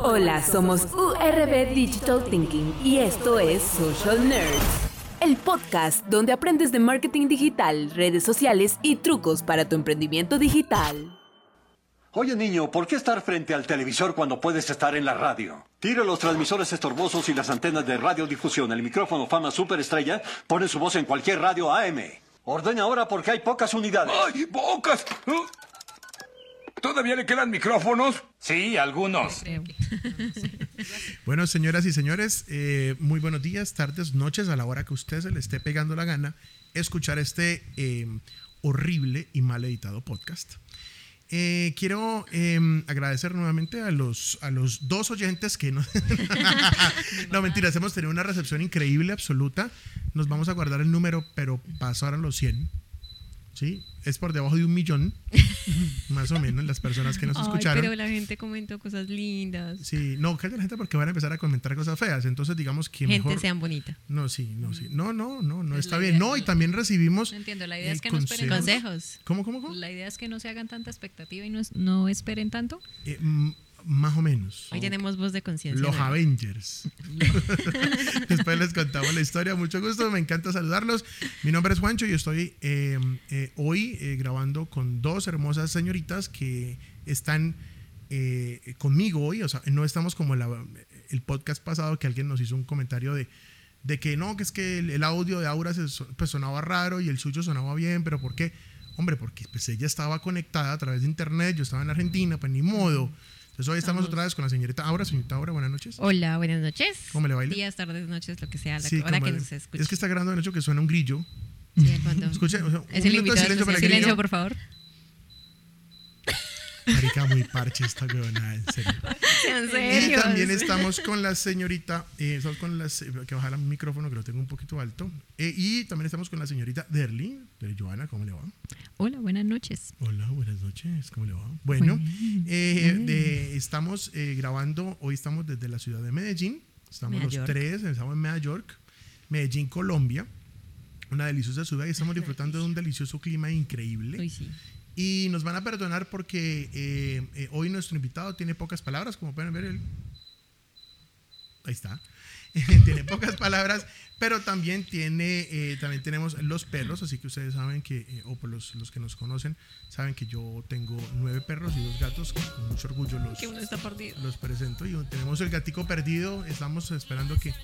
Hola, somos URB Digital Thinking y esto es Social Nerds, el podcast donde aprendes de marketing digital, redes sociales y trucos para tu emprendimiento digital. Oye niño, ¿por qué estar frente al televisor cuando puedes estar en la radio? Tira los transmisores estorbosos y las antenas de radiodifusión. El micrófono Fama Superestrella pone su voz en cualquier radio AM. Ordena ahora porque hay pocas unidades. ¡Ay, pocas! ¿Todavía le quedan micrófonos? Sí, algunos. Bueno, señoras y señores, eh, muy buenos días, tardes, noches, a la hora que usted se le esté pegando la gana escuchar este eh, horrible y mal editado podcast. Eh, quiero eh, agradecer nuevamente a los, a los dos oyentes que no... no, mentiras, hemos tenido una recepción increíble, absoluta. Nos vamos a guardar el número, pero pasaron los 100. ¿Sí? Es por debajo de un millón, más o menos, las personas que nos Ay, escucharon. pero la gente comentó cosas lindas. Sí, no, calla la gente porque van a empezar a comentar cosas feas. Entonces, digamos que gente mejor. sean bonita. No, sí, no, sí. No, no, no, no Pues está bien. No, y también recibimos. No entiendo, la idea es que no esperen consejos. Consejos. ¿Cómo, cómo, cómo? La idea es que no se hagan tanta expectativa y no, es- no esperen tanto. Eh, mm, más o menos. Hoy tenemos voz de conciencia. Los ¿no? Avengers. Después les contamos la historia. Mucho gusto, me encanta saludarlos. Mi nombre es Juancho y estoy eh, eh, hoy eh, grabando con dos hermosas señoritas que están eh, conmigo hoy. O sea, no estamos como la- el podcast pasado que alguien nos hizo un comentario de, de que no, que es que el, el audio de Aura se pues, sonaba raro y el suyo sonaba bien, pero ¿por qué? Hombre, porque pues ella estaba conectada a través de internet, yo estaba en Argentina, pues ni modo. Entonces hoy estamos otra vez con la señorita Aura. Señorita Aura, buenas noches. Hola, buenas noches. ¿Cómo le baila? Días, tardes, noches, lo que sea, la Sí, hora como que el- nos escuche. Es que está grabando de hecho que suena un grillo. Sí, Escuche, o sea, es el minuto de invitado silencio para el. Silencio, grillo. por favor. Marica, muy parche esta huevona, en serio. Sean Y serios. también estamos con la señorita, eh, estamos con las, eh, que bajar el micrófono que lo tengo un poquito alto. Eh, y también estamos con la señorita Derly, de Joana, ¿cómo le va? Hola, buenas noches. Hola, buenas noches, ¿cómo le va? Bueno, eh, de- estamos eh, grabando, hoy estamos desde la ciudad de Medellín, estamos los Medellín. tres, estamos en Nueva York, Medellín, Colombia, una deliciosa ciudad y estamos disfrutando de un delicioso clima increíble. Uy, sí. Y nos van a perdonar porque eh, eh, hoy nuestro invitado tiene pocas palabras, como pueden ver él. Ahí está. tiene pocas palabras, pero también tiene, eh, también tenemos los perros, así que ustedes saben que, eh, o por los, los que nos conocen, saben que yo tengo nueve perros y dos gatos, que con mucho orgullo los, Que uno está perdido. los presento. Y tenemos el gatico perdido, estamos esperando que,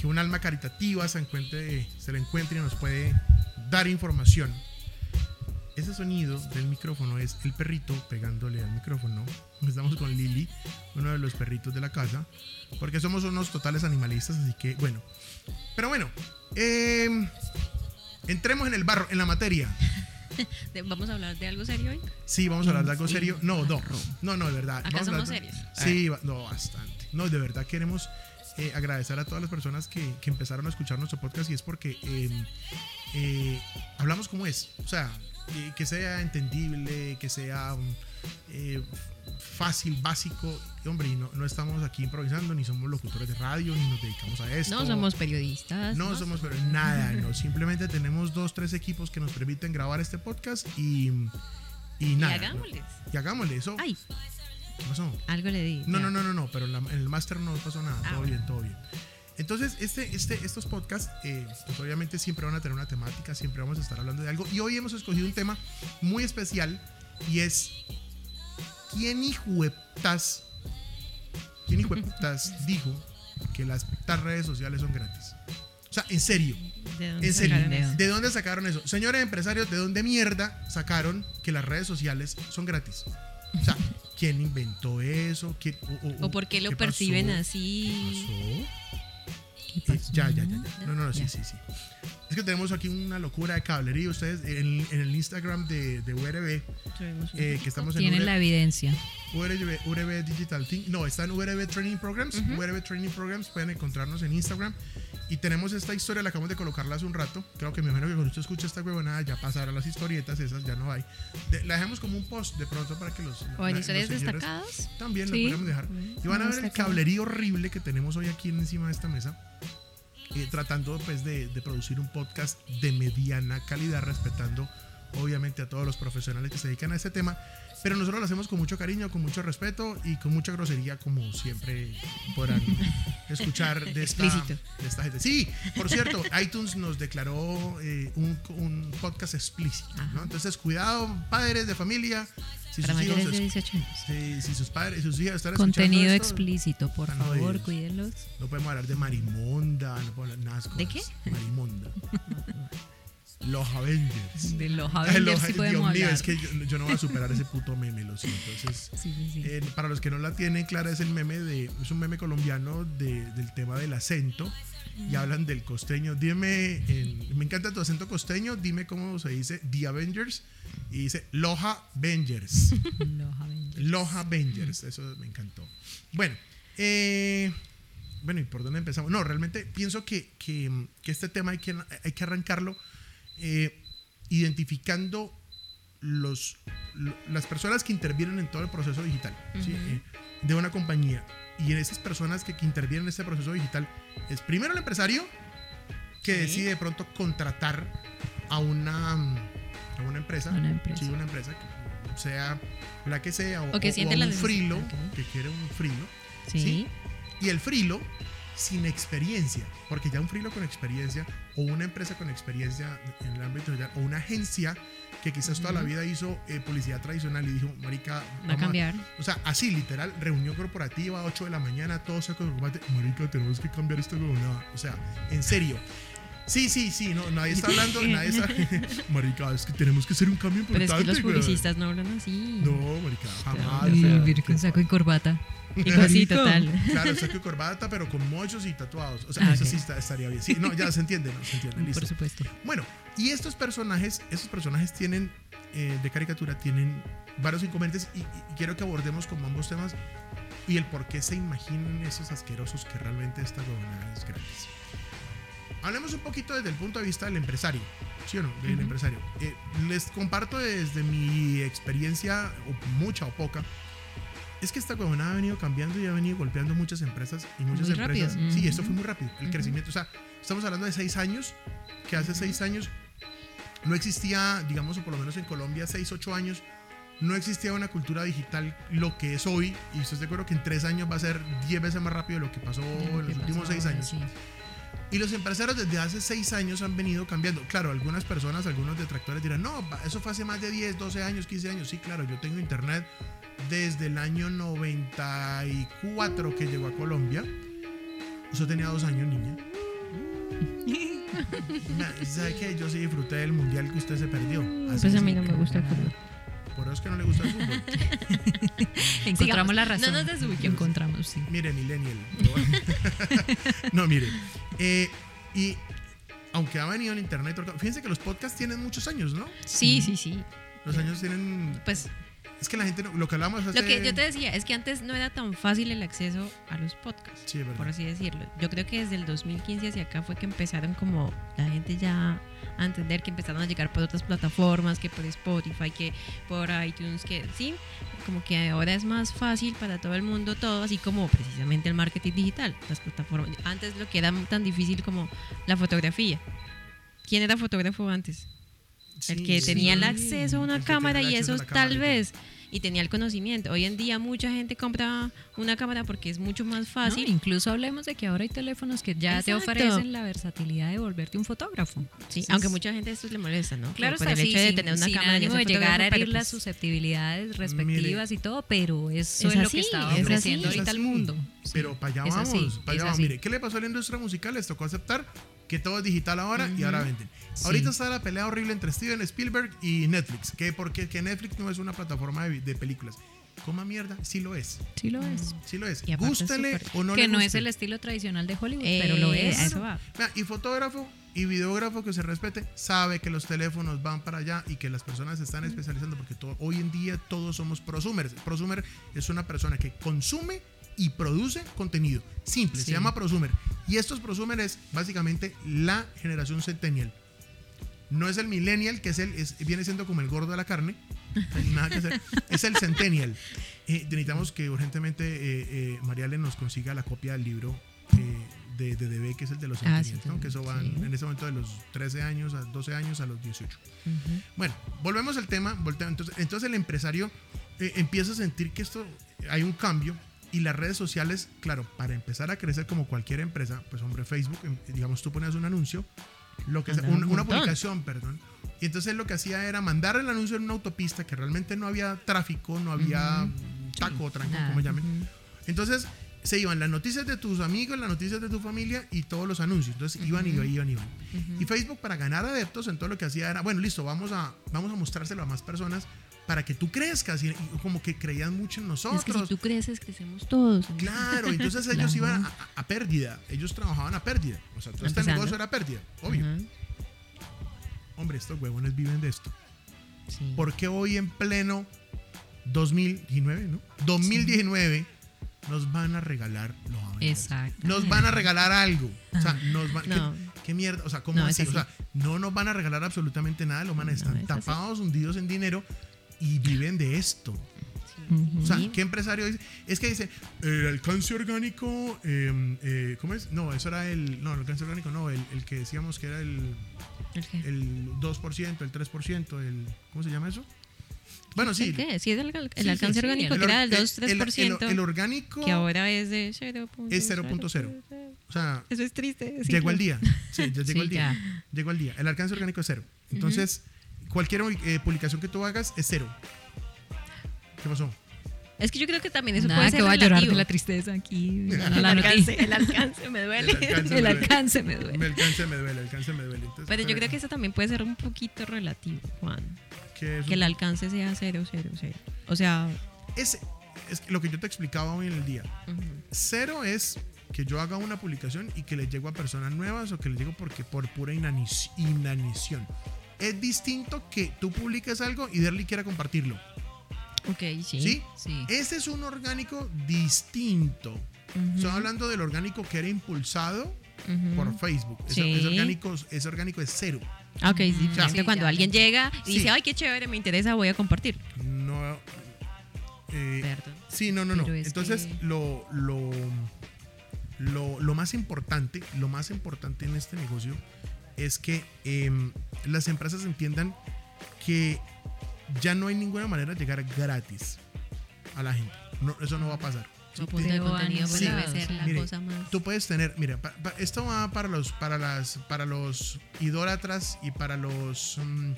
que un alma caritativa se, encuentre, se le encuentre y nos puede dar información. Ese sonido del micrófono es el perrito pegándole al micrófono. Estamos con Lili, uno de los perritos de la casa, porque somos unos totales animalistas, así que bueno. Pero bueno, eh, entremos en el barro, en la materia. ¿Vamos a hablar de algo serio hoy? Sí, vamos a hablar de algo serio. No, no, no, no, de verdad. Acá Vamos somos de- serios. Sí, no, bastante. No, de verdad queremos eh, agradecer a todas las personas que, que empezaron a escuchar nuestro podcast y es porque eh, eh, hablamos como es. O sea, eh, que sea entendible, que sea um, eh, fácil, básico. Y, hombre, y no, no estamos aquí improvisando, ni somos locutores de radio, ni nos dedicamos a esto. No somos periodistas. No somos, pero nada, no. Simplemente tenemos dos, tres equipos que nos permiten grabar este podcast y, y Y nada. ¿no? hagámosles. Y hagámosle eso. Ay, ¿Qué pasó? algo le di. No, ya. no, no, no, no, pero en, el máster no pasó nada. Ah, todo bueno. bien, todo bien. Entonces, este, este, estos podcasts, eh, pues obviamente siempre van a tener una temática, siempre vamos a estar hablando de algo. Y hoy hemos escogido un tema muy especial y es ¿quién hijueputas, quién hijueputas dijo que las redes sociales son gratis? O sea, en serio, ¿De dónde en serio, sacaron? ¿de dónde sacaron eso? Señores empresarios, ¿de dónde mierda sacaron que las redes sociales son gratis? O sea, ¿quién inventó eso? ¿Quién- ¿O por qué lo qué perciben pasó? así? ¿Pasó? Eh, ya, ya, ya, ya. No, no, no, sí, sí, sí. Es que tenemos aquí una locura de cablería. Ustedes en, en el Instagram de, de URB, eh, que estamos en Tienen URB, la evidencia. URB, URB Digital Think. No, está en URB Training Programs. URB Training Programs. Pueden encontrarnos en Instagram. Y tenemos esta historia, la acabamos de colocarla hace un rato. Creo que me imagino que cuando usted escucha esta huevonada ya pasará las historietas, esas ya no hay. De- la dejamos como un post de pronto para que los. ¿O en historias destacadas? También Sí. lo podemos dejar. Y van a ver el cablerío horrible que tenemos hoy aquí encima de esta mesa. eh, tratando pues de, de producir un podcast de mediana calidad, respetando obviamente a todos los profesionales que se dedican a este tema, pero nosotros lo hacemos con mucho cariño, con mucho respeto y con mucha grosería, como siempre podrán escuchar de esta, de esta gente. Sí, por cierto, iTunes nos declaró eh, un, un podcast explícito, ¿no? Entonces, cuidado, padres de familia. Si Para sus hijos mayores de es- 18 años. si, si sus padres, sus hijas están Contenido esto, explícito, por están favor, jodidos. cuídenlos. No podemos hablar de Marimonda, no podemos hablar de esas ¿De cosas. Marimonda. Los Avengers. De los Avengers los- sí Dios mío, es que yo, yo no voy a superar ese puto meme, lo siento. Entonces, Sí, sí, sí. eh, para los que no la tienen clara, es el meme de. Es un meme colombiano de- del tema del acento. Y hablan del costeño. Dime, en- me encanta tu acento costeño. Dime cómo se dice The Avengers. Y dice Loja Avengers. Los Avengers. Loja Avengers, eso me encantó. Bueno, eh, bueno, ¿y por dónde empezamos? No, realmente pienso que, que, que este tema hay que, hay que arrancarlo eh, identificando los, lo- las personas que intervienen en todo el proceso digital ¿sí? Eh, de una compañía. Y en esas personas que, que intervienen en este proceso digital es primero el empresario que Sí. decide de pronto contratar a una, a una empresa, Una empresa. sí, una empresa que sea la que sea, o, O que o- siente o la un frilo, que quiere un frilo. ¿sí? y el frilo sin experiencia, porque ya un frilo con experiencia o una empresa con experiencia en el ámbito digital o una agencia que quizás toda la Ujú. vida hizo eh, publicidad tradicional y dijo, marica, Va a cambiar. o sea, así literal, reunión corporativa, 8 de la mañana, todos sacos de combate, marica, tenemos que cambiar esto nada. O sea, en serio. Sí, sí, sí, no, nadie está hablando, nadie está. marica, es que tenemos que hacer un cambio Pero importante. es que los publicistas no hablan así. No, marica, jamás. Con saco y corbata. Y Marica. sí, total. Claro, saco y corbata, pero con mochos y tatuados. O sea, Ah, eso sí está- estaría bien. Sí, no, ya se entiende, no, se entiende, listo. Por supuesto. Bueno, y estos personajes, estos personajes tienen, eh, de caricatura, tienen varios inconvenientes y, y quiero que abordemos como ambos temas y el por qué se imaginan esos asquerosos que realmente estas huevonadas grandes. Hablemos un poquito desde el punto de vista del empresario, ¿sí o no? Del Ujú. empresario. Eh, les comparto desde mi experiencia, o mucha o poca, es que esta huevonada ha venido cambiando y ha venido golpeando muchas empresas y muchas Muy rápido. empresas. Sí, Ujú. esto fue muy rápido, el Ujú. crecimiento. O sea, estamos hablando de seis años, que hace seis años no existía, digamos, o por lo menos en Colombia, seis, ocho años, no existía una cultura digital lo que es hoy. Y estoy de acuerdo que en tres años va a ser diez veces más rápido de lo que pasó en los últimos seis años. Sí. Y los empresarios desde hace seis años han venido cambiando. Claro, algunas personas, algunos detractores dirán, no, eso fue hace más de 10, 12 años, 15 años. Sí, claro, yo tengo internet desde el año 94 que llegó a Colombia. Eso tenía dos años, niña. ¿Sabe qué? Yo sí disfruté del mundial que usted se perdió. Así Pues a mí no me gusta el fútbol. Por eso es que no le gusta el fútbol. Encontramos la razón. no nos desubiquemos. Encontramos, sí. Mire, Millennial. no, mire. Eh, y aunque ha venido el internet, fíjense que los podcasts tienen muchos años, ¿no? Sí, sí, sí. Los años tienen. Pues Es que la gente, no- lo que hablamos hace. lo que yo te decía es que antes no era tan fácil el acceso a los podcasts. Sí, por así decirlo. Yo creo que desde el 2015 hacia acá fue que empezaron como la gente ya a entender que empezaron a llegar por otras plataformas, que por Spotify, que por iTunes, que sí, como que ahora es más fácil para todo el mundo todo, así como precisamente el marketing digital, las plataformas. Antes lo que era tan difícil como la fotografía. ¿Quién era fotógrafo antes? el que sí, tenía el acceso a una cámara y eso tal vez y tenía el conocimiento. Hoy en día mucha gente compra una cámara porque es mucho más fácil. No, incluso hablemos de que ahora hay teléfonos que ya te ofrecen la versatilidad de volverte un fotógrafo. Sí, Entonces, aunque mucha gente esto le molesta, ¿no? Claro, por está el así, hecho de sin- tener una sin cámara ánimo de llegar a herir pero las pues- susceptibilidades respectivas y todo, pero eso Es es, lo que está es ofreciendo así. ahorita Es el mundo. Pero para allá es vamos. así, para allá vamos. Mire, ¿qué le pasó a la industria musical? Les tocó aceptar que todo es digital ahora y Ujú. ahora venden. Sí. Ahorita está la pelea horrible entre Steven Spielberg y Netflix. Que porque que Netflix no es una plataforma de, de películas. Coma mierda, sí lo es. Sí lo es. Sí lo es. Y es Gústele súper- o no que le no es el estilo tradicional de Hollywood, Eh, pero lo es. a eso va. Y fotógrafo y videógrafo que se respete sabe que los teléfonos van para allá y que las personas se están especializando porque todo, hoy en día todos somos prosumers. Prosumer es una persona que consume y produce contenido. Simple, se llama prosumer. Y estos prosumer es básicamente la generación centennial. No es el millennial, que es el, es- viene siendo como el gordo de la carne. Nada que hacer. Es el centennial. Eh, necesitamos que urgentemente eh, eh, Mariale nos consiga la copia del libro eh, de DDB, que es el de los Ah, centennials, sí, ¿no? que eso van sí. en ese momento de los 13 años a 12 años a los 18. Bueno, volvemos al tema. Entonces, entonces el empresario eh, empieza a sentir que esto hay un cambio y las redes sociales, claro, para empezar a crecer como cualquier empresa, pues hombre, Facebook, em, digamos, tú ponías un anuncio, lo que sea, un- un una publicación, perdón. Y entonces lo que hacía era mandar el anuncio en una autopista que realmente no había tráfico, no había taco, tranco, como llamen. Entonces se iban las noticias de tus amigos, las noticias de tu familia y todos los anuncios. Entonces iban y iban, iban, iban. Y Facebook para ganar adeptos, en todo lo que hacía era, bueno, listo, vamos a, vamos a mostrárselo a más personas para que tú crezcas. Y, como que creían mucho en Es que nosotros. si tú creces, crecemos todos. Claro, entonces ellos iban a, pérdida. Ellos trabajaban a pérdida. O sea, todo este negocio era pérdida, obvio. Ajá, Hombre, estos huevones viven de esto. sí. ¿Por qué hoy en pleno 2019, no? 2019 nos van a regalar los? Exacto. Nos van a regalar algo. O sea, nos van, No. ¿qué, qué mierda? O sea, ¿cómo No, así? O sea, no nos van a regalar absolutamente nada. Los manes No, están es así. tapados, hundidos en dinero y viven de esto. Ujú. O sea, ¿qué empresario dice? Es que dice, el alcance orgánico, eh, eh, ¿cómo es? No, eso era el, no, el alcance orgánico no, el, el que decíamos que era el, ¿El el 2%, el 3%, el, ¿cómo se llama eso? Bueno, sí. ¿El qué? Sí, es el, el Sí, sí, alcance sí, orgánico el que era del el- 2-3%, El, el orgánico que ahora es de 0. Es 0.0. O sea, Eso es triste. llegó al día. Sí, ya llegó Sí, al día. ya. Llegó al día. El alcance orgánico es cero. Entonces, cualquier eh, publicación que tú hagas es cero. ¿Qué pasó? Es que yo creo que también eso Nada puede que ser va a llorar de relativo. la tristeza aquí. el, La alcance, el alcance me duele. El alcance me El duele. alcance me duele. El alcance me duele, el alcance me duele. Entonces, Pero yo creo que eso también puede ser un poquito relativo, Juan. que es Que el alcance sea 0, 0, 0. O sea, es, es lo que yo te explicaba hoy en el día. Cero es que yo haga una publicación y que le llego a personas nuevas o que le llego porque por pura inanición. Es distinto que tú publiques algo y Derly quiera compartirlo. ok, sí. ¿Sí? Sí. Ese es un orgánico distinto. Ujú, Estoy hablando del orgánico que era impulsado por Facebook. Ese, Sí. ese orgánico, ese orgánico es cero. Ah, Ok, sí. Es que Sí, cuando ya, alguien llega y dice, ay, qué chévere, me interesa, voy a compartir. No. eh, Perdón. sí, no, no, no. Entonces, que- lo, lo, lo, lo más importante, lo más importante en este negocio es que em, las empresas entiendan que ya no hay ninguna manera de llegar gratis a la gente. No, eso no va a pasar. Su punto de Pero contenido sí. debe ser la Mire, cosa más. Tú puedes tener, mira, pa- pa- esto va para los, para las, para los idólatras y para los mm,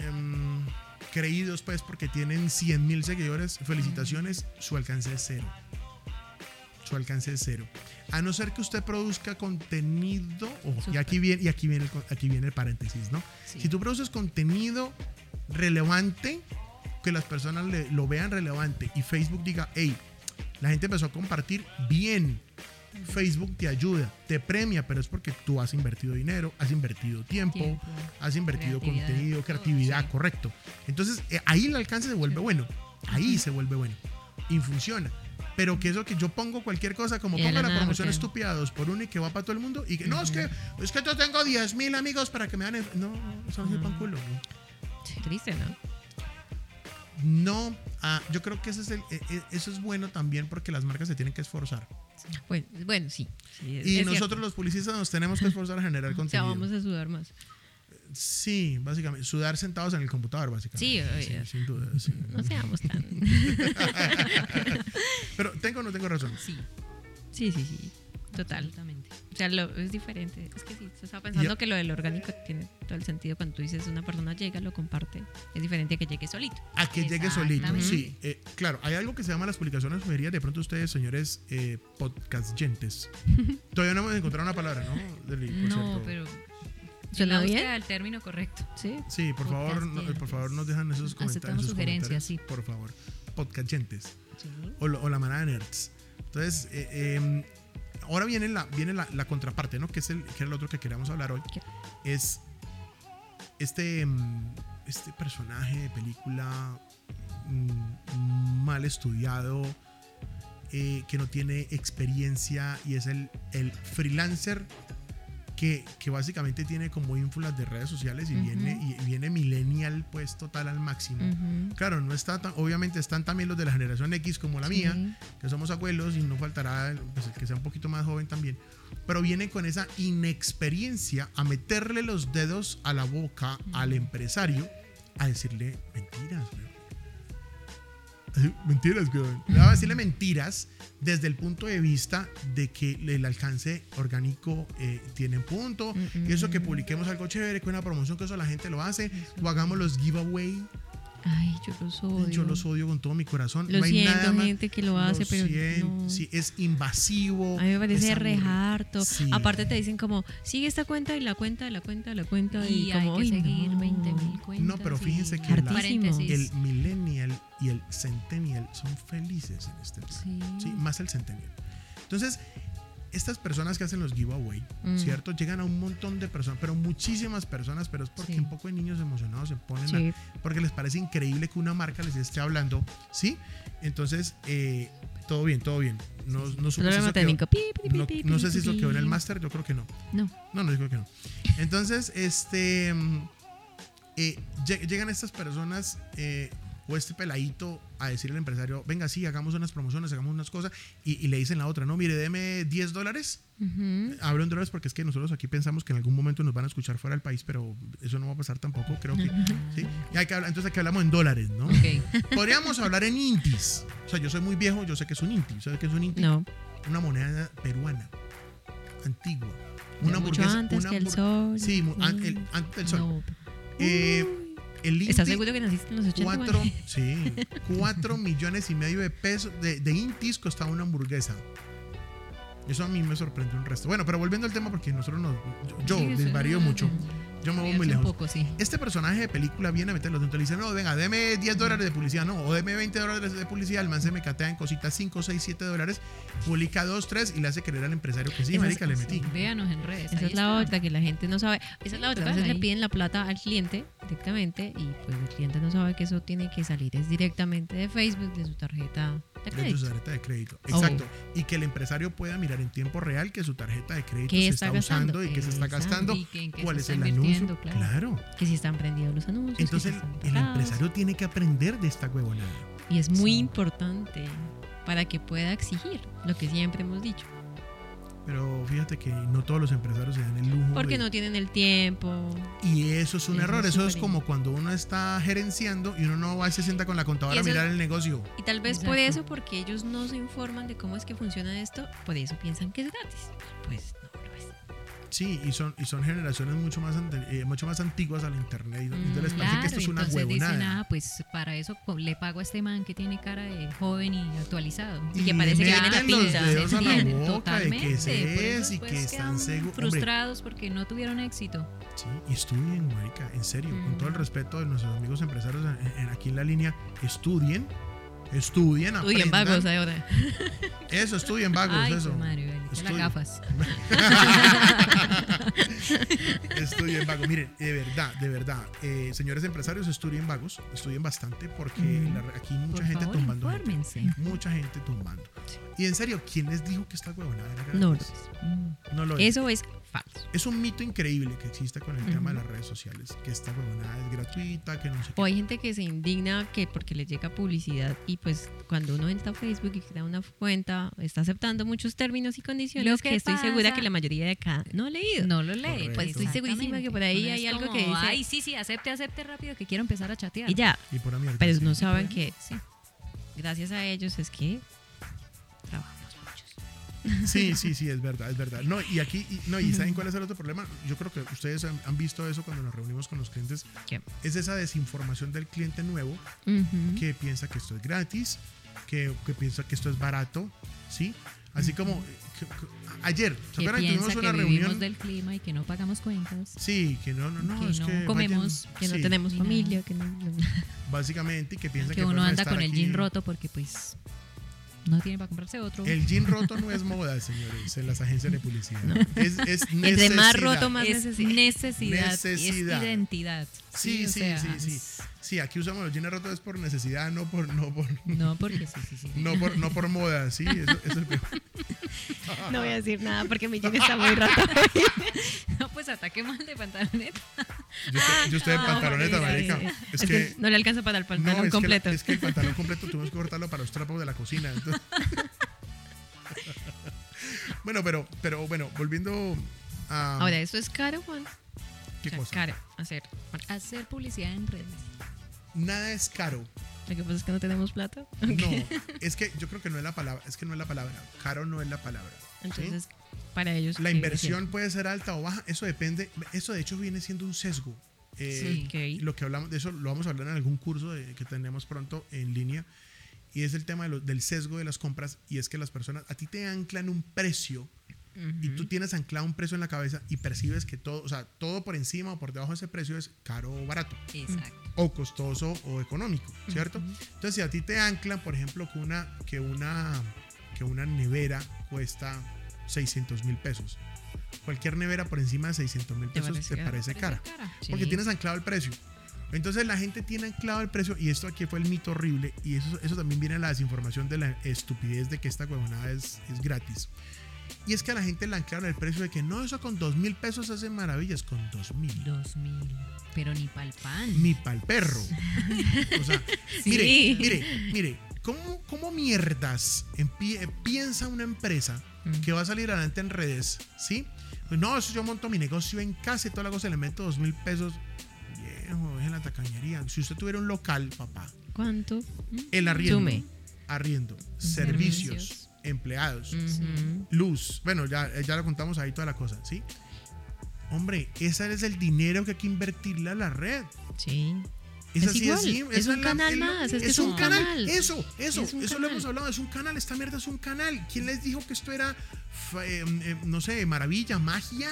em, creídos, pues, porque tienen 100 mil seguidores. Felicitaciones, su alcance es cero. Su alcance es cero. A no ser que usted produzca contenido, y aquí viene, y aquí viene, el, aquí viene el paréntesis, ¿no? Sí. Si tú produces contenido relevante, que las personas le- lo vean relevante y Facebook diga, hey, la gente empezó a compartir bien. Facebook te ayuda, te premia, pero es porque tú has invertido dinero, has invertido tiempo, Tiempo, has invertido creatividad, contenido, todo, creatividad, sí. correcto. Entonces eh, ahí el alcance se vuelve bueno, ahí se vuelve bueno y funciona. Pero que eso que yo pongo cualquier cosa, como pongo la promoción porque- estúpida 2 por 1 y que va para todo el mundo y que no, es que, es que yo tengo 10 mil amigos para que me dan. el-". No, eso no es pan culo. ¿no? Triste, ¿no? No, ah, yo creo que ese es el, eh, eh, eso es bueno también porque las marcas se tienen que esforzar. Bueno, bueno sí. Y nosotros cierto. los publicistas nos tenemos que esforzar a generar O sea, contenido. vamos a sudar más. Sí, básicamente, sudar sentados en el computador, básicamente. Sí, obvio. sin duda. sí. No seamos tan. Pero tengo o no tengo razón. Sí, Sí, sí, sí. Total. absolutamente. O sea, lo, es diferente. Es que sí, se estaba pensando Ya. que lo del orgánico tiene todo el sentido cuando tú dices una persona llega, lo comparte. Es diferente a que llegue solito. A que llegue solito. Sí, eh, claro, hay algo que se llama las publicaciones sugeridas. De pronto ustedes, señores, eh, podcastgentes. Todavía no hemos encontrado una palabra, ¿no? Deli, por No, cierto. pero ¿Suena bien? del término correcto. Sí. Sí, por favor, no- Podcastgentes. por favor, nos dejan esos comentarios. Aceptamos esos sugerencias, comentarios, sí. Por favor. Podcastgentes. sí. o, la manada de nerds. Entonces, eh, eh, ahora viene, la, viene la, la contraparte, ¿no? Que es el, que era el otro que queríamos hablar hoy. ¿Qué? Es este, mm, este personaje de película mm, mal estudiado, eh, que no tiene experiencia y es el, el freelancer que básicamente tiene como ínfulas de redes sociales y viene y, viene millennial pues total al máximo. Claro, no está tan- obviamente están también los de la generación X como la mía, que somos abuelos y no faltará pues, el que sea un poquito más joven también, pero viene con esa inexperiencia a meterle los dedos a la boca al empresario a decirle mentiras, Mentiras, weón. Le va a decirle mentiras desde el punto de vista de que el alcance orgánico eh, tiene punto, Mm, y eso que publiquemos algo chévere, con una promoción, que eso la gente lo hace, o hagamos los giveaway, Ay, yo los odio. yo los odio con todo mi corazón. Lo no hay siento, nada más- gente que lo hace, pero siento, no. sí, es invasivo. A mí me parece es re aburrido. harto. Sí. Aparte te dicen como, sigue esta cuenta y la cuenta, la cuenta, la cuenta. Y, Y hay como, que "Ay, seguir no". 20 mil cuentas. No, pero fíjense que la-. El millennial y el centennial son felices en este plan. Sí. Sí, más el centennial. Entonces, estas personas que hacen los giveaway, Mm. ¿cierto? Llegan a un montón de personas, pero muchísimas personas, pero es porque Sí. un poco de niños emocionados se ponen a, Sí. porque les parece increíble que una marca les esté hablando, ¿sí? Entonces, eh, todo bien, todo bien. No, no, supe si eso quedó-. Pi, pi, pi, no, sé si eso quedó en el máster, yo creo que no. No. No, no, yo creo que no. Entonces, este, mm, eh, lle- llegan estas personas eh, o este peladito a decirle al empresario, venga, sí, hagamos unas promociones, hagamos unas cosas, y, y le dicen la otra, no, mire, deme 10 dólares. Ujú. Hablo en dólares porque es que nosotros aquí pensamos que en algún momento nos van a escuchar fuera del país, pero eso no va a pasar tampoco, creo que. ¿sí? Y hay que hablar- entonces aquí hablamos en dólares, ¿no? Ok. Podríamos hablar en intis. O sea, yo soy muy viejo, yo sé que es un inti. ¿Sabes qué es un inti? No. Una moneda peruana, antigua. Una mucho antes una que el hambur- sol. Sí, Mm. el- antes del sol. No, Eh, el inti, ¿Estás seguro que naciste en los 80? cuatro, sí, cuatro millones y medio de pesos de, de intis costaba una hamburguesa. Eso a mí me sorprendió un resto. Bueno, pero volviendo al tema, porque nosotros no, yo, yo Sí, desvarío mucho. Yo me voy muy Un lejos. poco, sí. Este personaje de película viene a meterlo dentro. Le dice, no, venga, deme 10 dólares de publicidad, no, o deme 20 dólares de publicidad. El man se me catea en cositas 5, 6, 7 dólares, publica 2, 3 y le hace creer al empresario que sí, Esas- marica, le metí. Véanos en redes. Esa es la está. otra que la gente no sabe. Esa es la otra. A veces le piden la plata al cliente directamente y pues el cliente no sabe que eso tiene que salir es directamente de Facebook, de su tarjeta de de su crédito. tarjeta de crédito. Oh. Exacto. Y que el empresario pueda mirar en tiempo real que su tarjeta de crédito ¿Qué se está usando y que se está gastando. Y que ¿Cuál es el anuncio? claro. Que si están prendidos los anuncios. Entonces el, empresario tiene que aprender de esta huevonada. Y es muy Sí. importante para que pueda exigir lo que siempre hemos dicho. Pero fíjate que no todos los empresarios se dan el lujo. Porque de- no tienen el tiempo. Y eso es un Eso error. es Eso es como cuando uno está gerenciando y uno no va y se sienta con la contadora a mirar el negocio. Y tal vez por eso, porque ellos no se informan de cómo es que funciona esto, por eso piensan que es gratis. Pues. Sí, y son, y son generaciones mucho más, eh, mucho más antiguas a la internet. Y Mm, entonces les parece que esto es una entonces dicen, huevonada. ah, pues para eso le pago a este man que tiene cara de joven y actualizado. Y que parece que viene la meten los dedos a la boca de totalmente, que se es y que después están seguros. frustrados porque no tuvieron éxito. Sí, y estudien, marica, en serio, con Mm. todo el respeto de nuestros amigos empresarios en- en- aquí en la línea, estudien, estudien, Estudien vagos ahora. Eso, estudien vagos, Ay, eso. las gafas. estudien vagos. Miren, de verdad, de verdad, eh, señores empresarios, estudien vagos, estudien bastante porque Mm. la- aquí hay mucha Por gente favor, tumbando. gente. infórmense. Mucha gente tumbando. Y en serio, ¿quién les dijo que esta huevonada era gratis? No lo es. Mm. No lo es. Eso es falso. Es un mito increíble que exista con el tema de las redes sociales, que esta huevonada es gratuita, que no sé qué. O hay gente que se indigna que porque le llega publicidad y pues cuando uno entra a Facebook y crea una cuenta, está aceptando muchos términos y condiciones Lo que, que estoy segura que la mayoría de acá no ha leído. No lo lee. Correcto. Pues estoy segurísima que por ahí hay es algo como, que dice- Ay, sí, sí, acepte, acepte rápido que quiero empezar a chatear. Y ya, Y por pero no saben que Sí. gracias a ellos es que trabajamos muchos. Sí, sí, sí, es verdad, es verdad. No, y aquí, y- no, y ¿saben cuál es el otro problema? Yo creo que ustedes han, han visto eso cuando nos reunimos con los clientes. ¿Qué? Es esa desinformación del cliente nuevo Ujú. que piensa que esto es gratis, que, que piensa que esto es barato, ¿sí? Así como ayer, ¿se Que que tuvimos que una vivimos reunión? del clima y que no pagamos cuentas. Sí, que no, no, no, que es no que comemos, vayan- que no sí, tenemos familia, que no, no- Básicamente, que piensa que, Que uno anda estar con el aquí- jean roto porque pues no tiene para comprarse otro. El jean roto no es moda, señores, en las agencias de publicidad. Es, es Entre más necesidad. roto, más es necesidad. necesidad, Necesidad. es identidad. Sí, o sí, sea, sí, sí. Sí, aquí usamos los jeans rotos es por necesidad, no por, no por, No, porque sí, sí, sí. no por, no por moda, sí. Eso, eso es peor. No voy a decir nada porque mi jean está muy roto. pues ataque mal de pantaloneta. Yo estoy, yo estoy en Ah, pantaloneta, marica. ok. Es Es que. que no le alcanza para el No, pantalón es que, completo. la- es que el pantalón completo tuvimos que cortarlo para los trapos de la cocina. entonces- bueno, pero, pero bueno, volviendo a. Ahora, ¿eso es caro, Juan? ¿Qué O sea, cosa? caro hacer. Hacer publicidad en redes. Nada es caro. Lo que pasa es que no tenemos plata. No, es que yo creo que no es la palabra. Es que no es la palabra. Caro no es la palabra. ¿sí? Entonces, para ellos. La ¿qué inversión puede ser alta o baja, eso depende. Eso de hecho viene siendo un sesgo. Eh, Sí. Ok. Lo que hablamos de eso lo vamos a hablar en algún curso de- que tenemos pronto en línea. Y es el tema de lo- del sesgo de las compras. Y es que las personas, a ti te anclan un precio y tú tienes anclado un precio en la cabeza y percibes que todo, o sea, todo por encima o por debajo de ese precio es caro o barato Exacto. o costoso o económico, ¿cierto? Entonces, si a ti te anclan, por ejemplo, que una, que una, que una nevera cuesta 600 mil pesos, cualquier nevera por encima de 600 mil Te pesos parece te parece cara, porque tienes anclado el precio. Entonces la gente tiene anclado el precio y esto aquí fue el mito horrible y eso, eso también viene a la desinformación de la estupidez de que esta huevonada es, es gratis. Y es que a la gente le anclaron el precio de que no, eso con dos mil pesos hace maravillas, con dos mil. Dos mil. Pero ni pa'l pan. Ni pa'l perro. O sea, Sí. mire, mire, mire, ¿cómo, cómo mierdas piensa una empresa Mm. que va a salir adelante en redes? ¿Sí? Pues no, eso yo monto mi negocio en casa y toda la cosa, le meto dos mil pesos. Viejo, es la tacañería. Si usted tuviera un local, papá, ¿Cuánto? el arriendo, Sume. arriendo, servicios, Empleados, luz. Bueno, ya, ya lo contamos ahí toda la cosa, ¿sí? Hombre, ese es el dinero que hay que invertirle a la red. Sí. Es, Es así, igual, así. es un la- canal es más, es que es es un un canal. canal. Eso, eso, Es eso lo hemos hablado. Es un canal. Esta mierda es un canal. ¿Quién les dijo que esto era, eh, eh, no sé, maravilla, magia?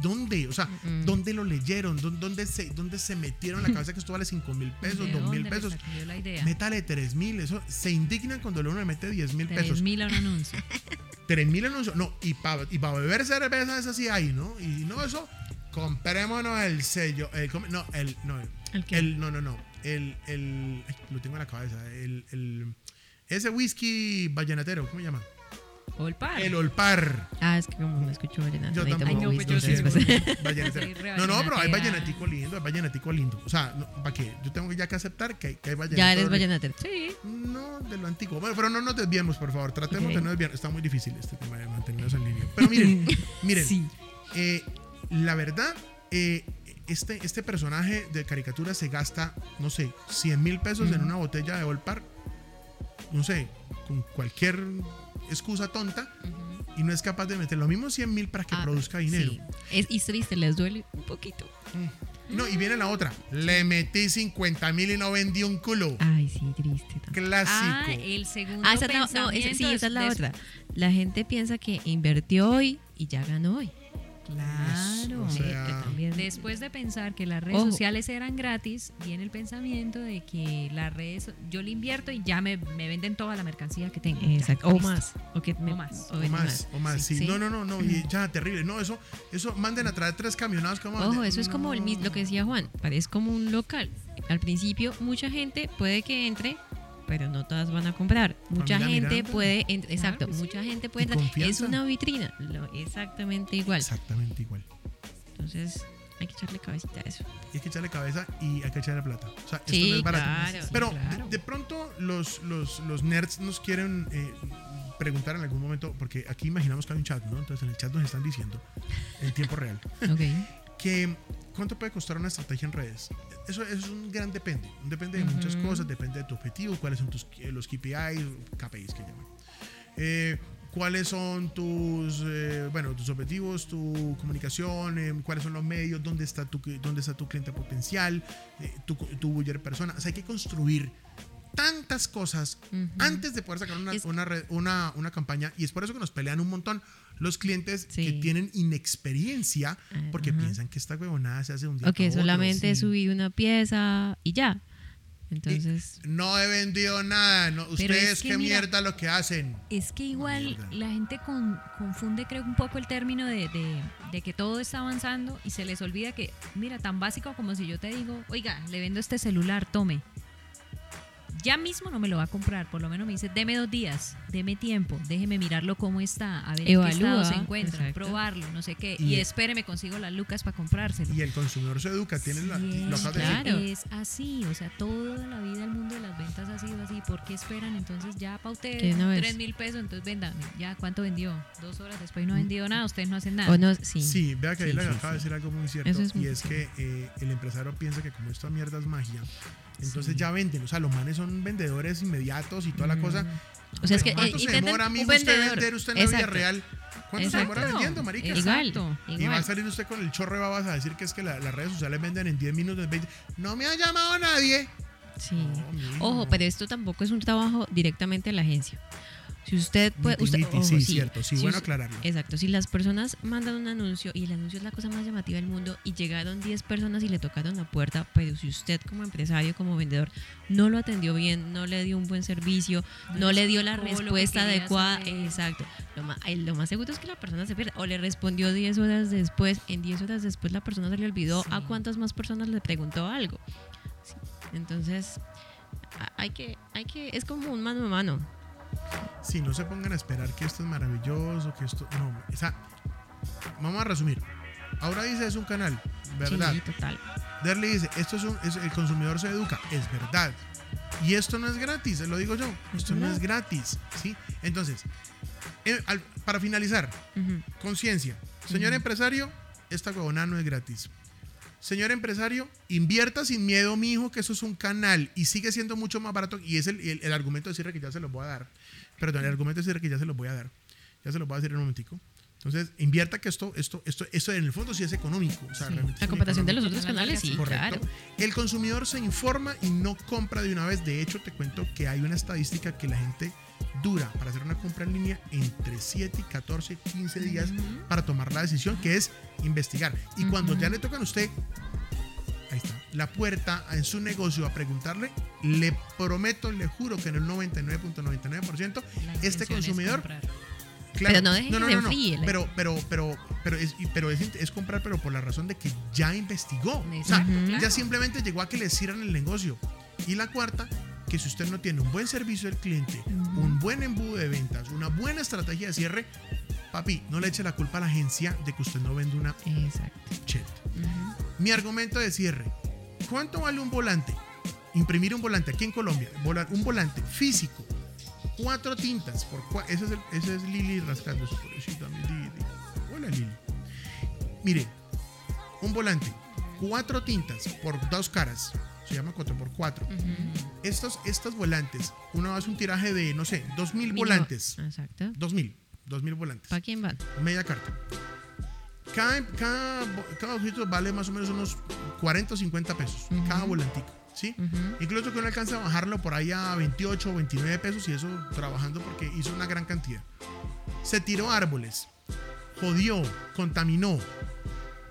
¿Dónde? O sea. ¿dónde lo leyeron? ¿Dó- ¿Dónde se, ¿Dónde se metieron en la cabeza que esto vale 5 mil pesos, ¿De 2 mil pesos? salió la idea? Métale 3 mil. Eso se indignan cuando uno le mete 10 mil pesos. mil a un anuncio. 3 mil anuncios. No, y para y pa beber cerveza, eso sí hay, ¿no? Y no, eso, comprémonos el sello. El, com- no, el, no, ¿El qué? el, no, no, no. El, el, ay, lo tengo en la cabeza. El, el, ese whisky vallenatero, ¿cómo se llama? O el par. El Olpar. Ah, es que como no escucho vallenato. Yo tampoco. no, pues yo sí, pues, vallenatero. No, no, pero hay vallenatico lindo, hay vallenatico lindo. O sea, no, ¿para qué? Yo tengo ya que aceptar que hay, que hay vallenato. Ya eres vallenatero. Sí. No, de lo antiguo. Bueno, pero no nos desviemos, por favor. Tratemos de no desviar. Está muy difícil este tema de mantenernos en línea. Pero miren, miren. Sí. eh, la verdad, eh, este, este personaje de caricatura se gasta, no sé, 100 mil pesos en una botella de Olpar. No sé, con cualquier excusa tonta. Y no es capaz de meter lo mismo 100 mil para que Ah, produzca dinero. Sí. Es, y triste, les duele un poquito. No, y viene la otra. Le metí 50 mil y no vendí un culo. Ay, sí, triste. Clásico. Ah, el segundo Ah, esa, no, no, esa- sí, esa es la otra. La gente piensa que invirtió hoy y ya ganó hoy. Claro. O sea, también- Después de pensar que las redes Ojo. sociales eran gratis, viene el pensamiento de que las redes, yo le invierto y ya me, me venden toda la mercancía que tengo. Exacto. O más. O, que me- más. O más, o más, sí. Sí. No, no, no, no, y ya, terrible. No, eso, eso, manden a traer tres camionados como. Ojo, eso es como el, lo que decía Juan, parece como un local. Al principio mucha gente puede que entre, pero no todas van a comprar. Mucha gente puede, en- exacto, sí. mucha gente puede entrar. Es una vitrina, lo- exactamente igual. Exactamente igual. Entonces hay que echarle cabecita a eso. Y hay que echarle cabeza y hay que echarle plata. O sea, esto Sí, no es barato. claro, sí, Pero claro. de, de pronto los, los, los nerds nos quieren eh, preguntar en algún momento, porque aquí imaginamos que hay un chat, ¿no? Entonces en el chat nos están diciendo, en tiempo real, Ok. que ¿cuánto puede costar una estrategia en redes? Eso, eso es un gran depende. Depende de muchas Ujú. cosas, depende de tu objetivo, cuáles son tus, eh, los KPIs, KPIs que llaman. Eh, cuáles son tus, eh, bueno, tus objetivos, tu comunicación, eh, cuáles son los medios, dónde está tu, dónde está tu cliente potencial, eh, tu, tu buyer persona. O sea, hay que construir tantas cosas Ujú. antes de poder sacar una, Es- una, red- una, una campaña. Y es por eso que nos pelean un montón los clientes que Sí. tienen inexperiencia porque Ajá. piensan que esta huevonada se hace un día O que para otro. solamente Sí. una pieza y ya. Entonces, No he vendido nada. no- Pero es Ustedes que qué mira- mierda lo que hacen. Es que igual la gente con- confunde, creo, un poco el término de, de- de que todo está avanzando y se les olvida que, mira, tan básico como si yo te digo, oiga, le vendo este celular, tome. Ya mismo no me lo va a comprar, por lo menos me dice, deme dos días, deme tiempo, déjeme mirarlo cómo está, a ver en qué estado se encuentra, exacto. probarlo, no sé qué, Y- y, espere, me consigo las lucas para comprárselo. Y el consumidor se educa, tiene la, Sí, decir. claro. Es así, o sea, toda la vida el mundo de las ventas ha sido así. ¿Por qué esperan entonces ya para Que usted una vez. 3 mil pesos? Entonces venda, ya cuánto vendió. Dos horas después no ha vendido nada, ustedes no hacen nada. O no, sí. Sí, vea que ahí Sí, le sí, acaba de decir algo muy cierto. Es y muy es que eh, el empresario piensa que como esta mierda es magia, entonces Sí. ya venden. O sea, los manes son vendedores inmediatos y toda la cosa. O sea, es que ¿Cuánto eh, se intenten demora, amigo, usted vender usted en la vida Exacto. real? ¿Cuánto se demora Exacto. vendiendo, marica? Igual, Exacto. Y va a salir usted con el chorro de babas a decir que es que la- las redes sociales venden en 10 minutos, en 20. No me ha llamado nadie. Sí. Mijo. Ojo, pero esto tampoco es un trabajo directamente de la agencia. Si usted puede. Usted- ojo, sí, cierto, sí, Si bueno aclararlo. Exacto. Si las personas mandan un anuncio y el anuncio es la cosa más llamativa del mundo y llegaron 10 personas y le tocaron la puerta, pero si usted como empresario, como vendedor, no lo atendió bien, no le dio un buen servicio, No no, le dio la que respuesta quería adecuada, saber. exacto. Lo más, lo más seguro es que la persona se pierda. O le respondió 10 horas después, en 10 horas después la persona se le olvidó Sí. a cuántas más personas le preguntó algo. Sí. Entonces, hay que, hay que, es como un mano a mano. Si no se pongan a esperar que esto es maravilloso, que esto. No, o sea, vamos a resumir. Ahora dice es un canal, ¿verdad? Sí, total. Derly dice, esto es un, es- el consumidor se educa, es verdad. Y esto no es gratis, se lo digo yo, esto no es gratis, ¿sí? Entonces, eh, al- para finalizar, conciencia. Señor empresario, esta huevona no es gratis. Señor empresario, invierta sin miedo, mi hijo, que eso es un canal y sigue siendo mucho más barato. Y es el, el- el argumento de cierre que ya se los voy a dar. Perdón, el argumento cierre que ya se los voy a dar. Ya se los voy a decir en un momentico. Entonces, invierta que esto, esto, esto, esto en el fondo sí es económico. O sea, Sí. realmente es A muy comparación de los otros canales, sí, Correcto. claro. El consumidor se informa y no compra de una vez. De hecho, te cuento que hay una estadística que la gente dura para hacer una compra en línea entre 7 y 14, 15 días para tomar la decisión, que es investigar. Y cuando ya le tocan a usted, ahí está, la puerta en su negocio a preguntarle, le prometo, le juro que en el 99.99% La este es consumidor. Claro, Pero no dejen que se enfríe la- Pero, pero, pero, pero, es, pero es, es comprar, pero por la razón de que ya investigó. O sea, ya simplemente llegó a que le cierran el negocio. Y la cuarta, que si usted no tiene un buen servicio al cliente, un buen embudo de ventas, una buena estrategia de cierre, papi, no le eche la culpa a la agencia de que usted no vende una Exacto. Mi argumento de cierre. ¿Cuánto vale un volante? Imprimir un volante aquí en Colombia. Un volante físico. Cuatro tintas. Por cua- ese, es el- ese es Lili rascando su pobrecita, mi Lili. Hola Lili. Mire, un volante. Cuatro tintas por dos caras. Se llama 4 por 4 Estos, estos volantes, uno hace un tiraje de, no sé, 2000 Mínimo- volantes. Exacto. 2000. 2000 volantes ¿Para quién van? media carta. Cada, cada, cada objeto vale más o menos unos 40 o 50 pesos, cada volantico, ¿sí? Incluso que uno alcanza a bajarlo por ahí a 28 o 29 pesos y eso trabajando porque hizo una gran cantidad. Se tiró árboles, jodió, contaminó.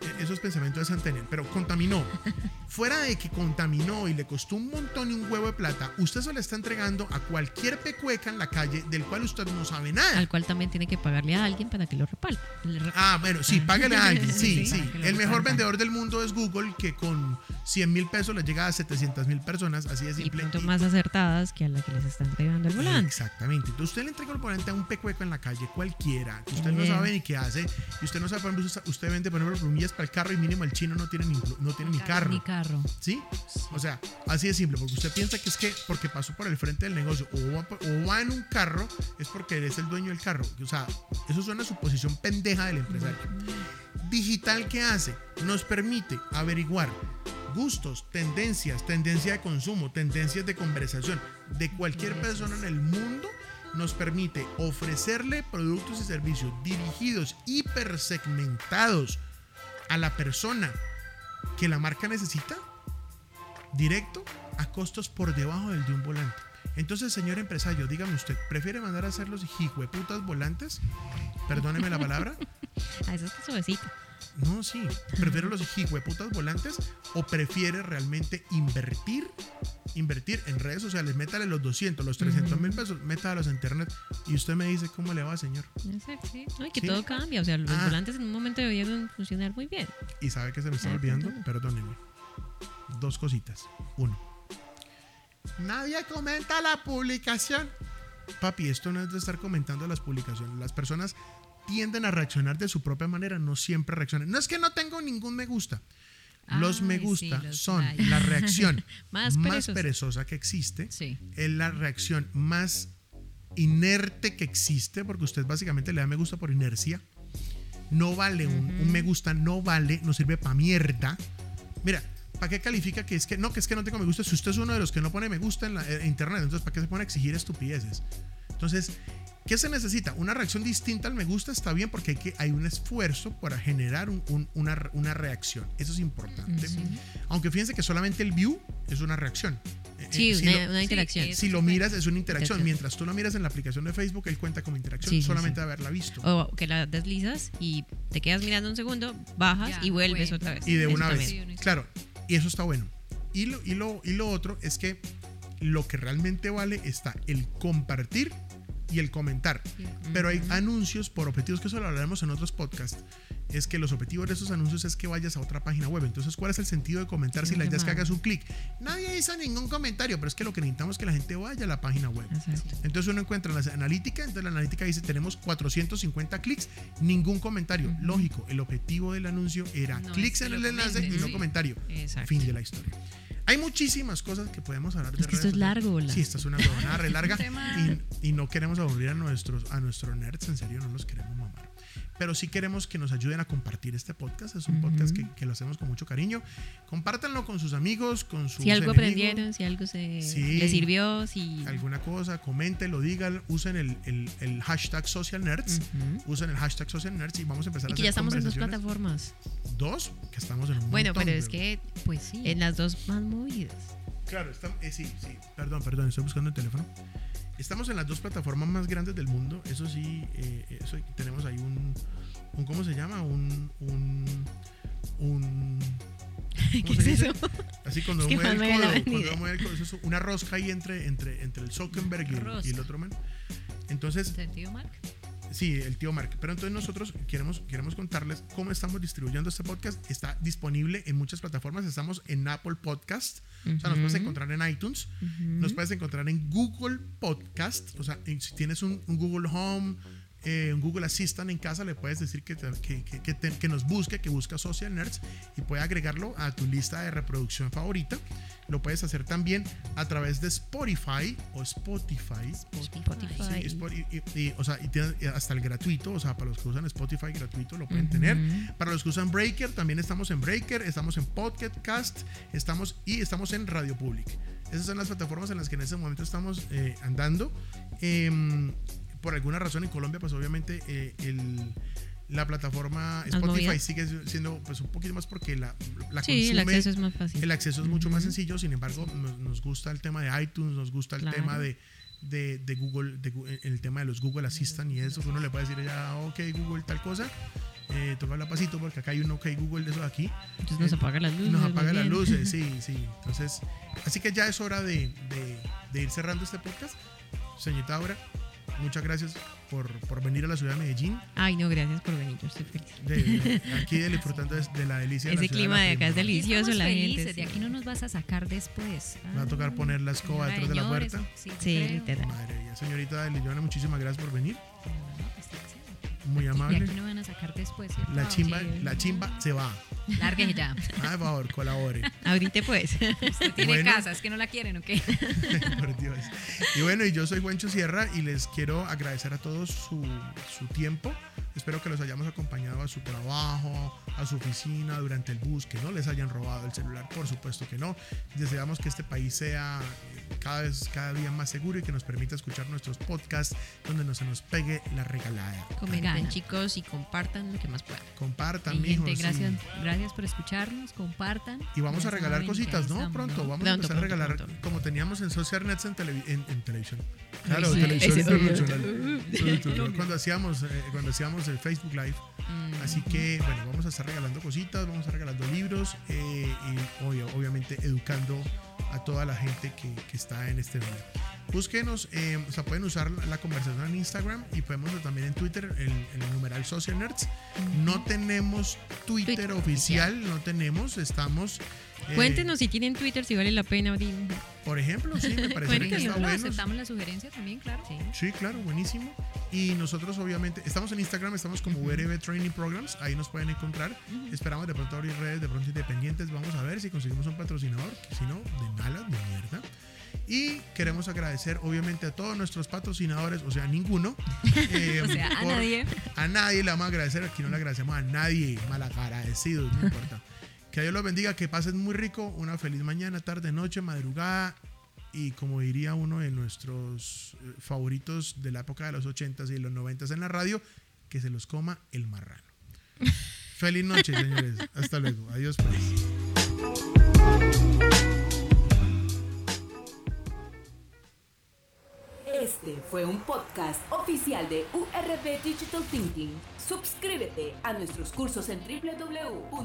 E- Eso es pensamiento de Santenel, pero contaminó. Fuera de que contaminó y le costó un montón y un huevo de plata, usted se le está entregando a cualquier pecueca en la calle del cual usted no sabe nada. Al cual también tiene que pagarle a alguien para que lo repale. Le rep- Ah, bueno, sí, págale a alguien. Sí, Sí, El mejor vendedor del mundo es Google, que con 100 mil pesos le llega a 700 mil personas, así de y simple. Y- más acertadas que a la que les está entregando el volante. Exactamente. Entonces usted le entrega el volante a un pecueco en la calle cualquiera, que usted no sabe ni qué hace, y usted no sabe, por ejemplo, usted- vende, por ejemplo, plumillas para el carro y mínimo el chino no tiene ni, no tiene ni carro. ¿Sí? O sea, así de simple, porque usted piensa que es que porque pasó por el frente del negocio o va, o va en un carro, es porque él es el dueño del carro. O sea, eso es una suposición pendeja del empresario. Digital, ¿qué hace? Nos permite averiguar gustos, tendencias, tendencia de consumo, tendencias de conversación de cualquier persona en el mundo. Nos permite ofrecerle productos y servicios dirigidos, hipersegmentados a la persona que la marca necesita directo a costos por debajo del de un volante. Entonces, señor empresario, dígame usted, ¿prefiere mandar a hacer los hijueputas volantes? Perdóneme la palabra. Ah, eso está suavecito. No, sí. ¿Prefiere los hijueputas volantes o prefiere realmente invertir? Invertir en redes sociales, métale los 200, los 300 mil pesos, métalos a internet y usted me dice cómo le va, señor. Exacto, sí. No, y que Sí. todo cambia. O sea, los Ah. volantes en un momento debieron funcionar muy bien. Y sabe que se me está Ah, olvidando, perdón. perdónenme. Dos cositas. Uno. Nadie comenta la publicación. Papi, esto no es de estar comentando las publicaciones. Las personas tienden a reaccionar de su propia manera, no siempre reaccionan. No es que no tengo ningún me gusta. Los me sí, gusta los son la reacción Más más, perezosa. que existe, Sí. es la reacción más inerte que existe, porque usted básicamente le da me gusta por inercia. No vale, un, un me gusta no vale, no sirve para mierda. Mira, ¿para qué califica que es que no, que es que no tengo me gusta? Si usted es uno de los que no pone me gusta en la en internet, entonces ¿para qué se pone a exigir estupideces? Entonces, ¿qué se necesita? Una reacción distinta al me gusta está bien porque hay, que, hay un esfuerzo para generar un- un- una, una reacción. Eso es importante. Aunque fíjense que solamente el view es una reacción. Eh, Sí, eh, si una, lo- una interacción. es- si lo miras es una interacción. Mientras tú lo miras en la aplicación de Facebook, él cuenta como interacción Sí, solamente sí. de haberla visto. O que la deslizas y te quedas mirando un segundo, bajas Ya, y vuelves bueno. otra vez. y de Eso una vez. Claro, y eso está bueno. Y lo, y, lo, y lo otro es que lo que realmente vale está el compartir y el comentar. Pero hay anuncios por objetivos, que eso lo hablaremos en otros podcasts. Es que los objetivos de esos anuncios es que vayas a otra página web. Entonces, ¿cuál es el sentido de comentar si la idea es que hagas un clic? Nadie hizo ningún comentario, pero es que lo que necesitamos es que la gente vaya a la página web. Exacto. Entonces uno encuentra la analítica, entonces la analítica dice tenemos 450 clics, ningún comentario. Lógico, el objetivo del anuncio era No, clics es en el enlace comenten, y no sí. comentario. Exacto. Fin de la historia. Hay muchísimas cosas que podemos hablar de Es que esto redes es sociales. largo, Blas. Sí, esta es una huevonada re larga y, y no queremos aburrir a nuestros, a nuestros nerds, en serio, no los queremos mamar. Pero sí queremos que nos ayuden a compartir este podcast. Es un podcast que, que lo hacemos con mucho cariño. Compártanlo con sus amigos, con sus Si algo enemigos aprendieron, si algo se Sí. les sirvió, si alguna cosa, coméntenlo, digan, usen el, el- el hashtag social nerds, Ujú. usen el hashtag social nerds y vamos a empezar y a que hacer ya estamos en dos plataformas. Dos, que estamos en un Bueno, montón, pero es que Pues sí. en las dos más movidas. Claro, está- eh, sí, sí, perdón, perdón, estoy buscando el teléfono. Estamos en las dos plataformas más grandes del mundo, eso sí, eh, eso tenemos ahí un, un, ¿cómo se llama? Un, un, un ¿cómo ¿Qué es dice? eso? Así cuando Es que mueve el codo, cuando mueve el codo, eso es una rosca ahí entre, entre, entre el Zuckerberg y el, y el Rosca. otro man. Entonces, ¿Sentido, Mark? Sí, el tío Mark. Pero entonces nosotros queremos, queremos contarles cómo estamos distribuyendo este podcast. Está disponible en muchas plataformas. Estamos en Apple Podcast. O sea, nos puedes encontrar en iTunes. Nos puedes encontrar en Google Podcast. O sea, si tienes un, un Google Home, eh, un Google Assistant en casa, le puedes decir que, te- que, que- que te- que nos busque, que busca Social Nerds y puede agregarlo a tu lista de reproducción favorita. Lo puedes hacer también a través de Spotify o Spotify. Spotify. Sí, Spot- y- y- y, o sea, y tiene hasta el gratuito, o sea, para los que usan Spotify gratuito lo pueden tener. Para los que usan Breaker, también estamos en Breaker, estamos en Podcast, estamos y estamos en Radio Public. Esas son las plataformas en las que en este momento estamos eh, andando. Em, por alguna razón en Colombia, pues obviamente eh, el- la plataforma Spotify sigue siendo pues un poquito más porque la, la Sí, el consume- acceso es más fácil. el acceso es mucho más sencillo, sin embargo, nos, nos gusta el tema de iTunes, nos gusta el Claro. tema de, de, de Google, de Gu- el tema de los Google Assistant y eso, que uno le puede decir ya, ok, Google, tal cosa. Eh, toca pasito porque acá hay un ok Google de eso de aquí. Entonces nos Eh, apaga las luces. Nos apaga las luces, sí, sí. Entonces, así que ya es hora de, de- de ir cerrando este podcast. Señorita Aura, muchas gracias por, por venir a la ciudad de Medellín. Ay, no, gracias por venir. Yo estoy feliz. De, de- aquí de disfrutando de, de la delicia de la Ese clima la de acá es delicioso, Estamos la felices, gente. De aquí no nos vas a sacar después. Me va a tocar poner la escoba detrás de la puerta. Sí, literal. Madre mía, señorita Liliana, muchísimas gracias por venir. Muy Y amable. aquí no van a sacar después. ¿cierto? La chimba, Sí. la chimba se va. Lárguese ya. Ah, por favor, colabore. Ahorita pues. Usted tiene Bueno. casa, es que no la quieren, ¿o qué? por Dios. Y bueno, y yo soy Juancho Sierra y les quiero agradecer a todos su, su tiempo. Espero que los hayamos acompañado a su trabajo, a su oficina, durante el bus, que no les hayan robado el celular, por supuesto que no. Deseamos que este país sea cada vez, cada día más seguro y que nos permita escuchar nuestros podcasts donde no se nos pegue la regalada. Gana. chicos, y compartan lo que más puedan. Compartan, Mi gente, gracias, gracias por escucharnos, compartan. Y vamos Ya a regalar cositas, ¿no? estamos, Pronto, ¿no? vamos a Pronto, empezar a pronto, regalar pronto. como teníamos en Social Nets en, televi- en, en televisión. Claro, sí, televisión. Internacional. Cuando hacíamos, eh, cuando hacíamos el Facebook Live. Mm. Así que, bueno, vamos a estar regalando cositas, vamos a estar regalando libros eh, y obvio- obviamente educando a toda la gente que, que está en este medio. Búsquenos, eh, o sea, pueden usar la, conversación en Instagram y podemos también en Twitter, el, el numeral Social Nerds. No tenemos Twitter, Twitter oficial, no tenemos, estamos Eh, Cuéntenos si tienen Twitter, si vale la pena abrir. Por ejemplo, sí, me parece que está bueno. aceptamos la sugerencia también, claro. Sí. Sí, claro, buenísimo. Y nosotros obviamente estamos en Instagram, estamos como URB Training Programs, ahí nos pueden encontrar. Esperamos de pronto abrir redes de pronto independientes, vamos a ver si conseguimos un patrocinador, si no, de malas, de mierda. Y queremos agradecer obviamente a todos nuestros patrocinadores, o sea, ninguno. eh, O sea, a por- nadie. A nadie le vamos a agradecer, aquí no le agradecemos a nadie, malagradecidos, no importa. Que Dios los bendiga, que pasen muy rico, una feliz mañana, tarde, noche, madrugada y como diría uno de nuestros eh, favoritos de la época de los 80s y los 90s en la radio, que se los coma el marrano. feliz noche, señores. Hasta luego. Adiós, pues. Este fue un podcast oficial de URB Digital Thinking. Suscríbete a nuestros cursos en www.urb.com.co.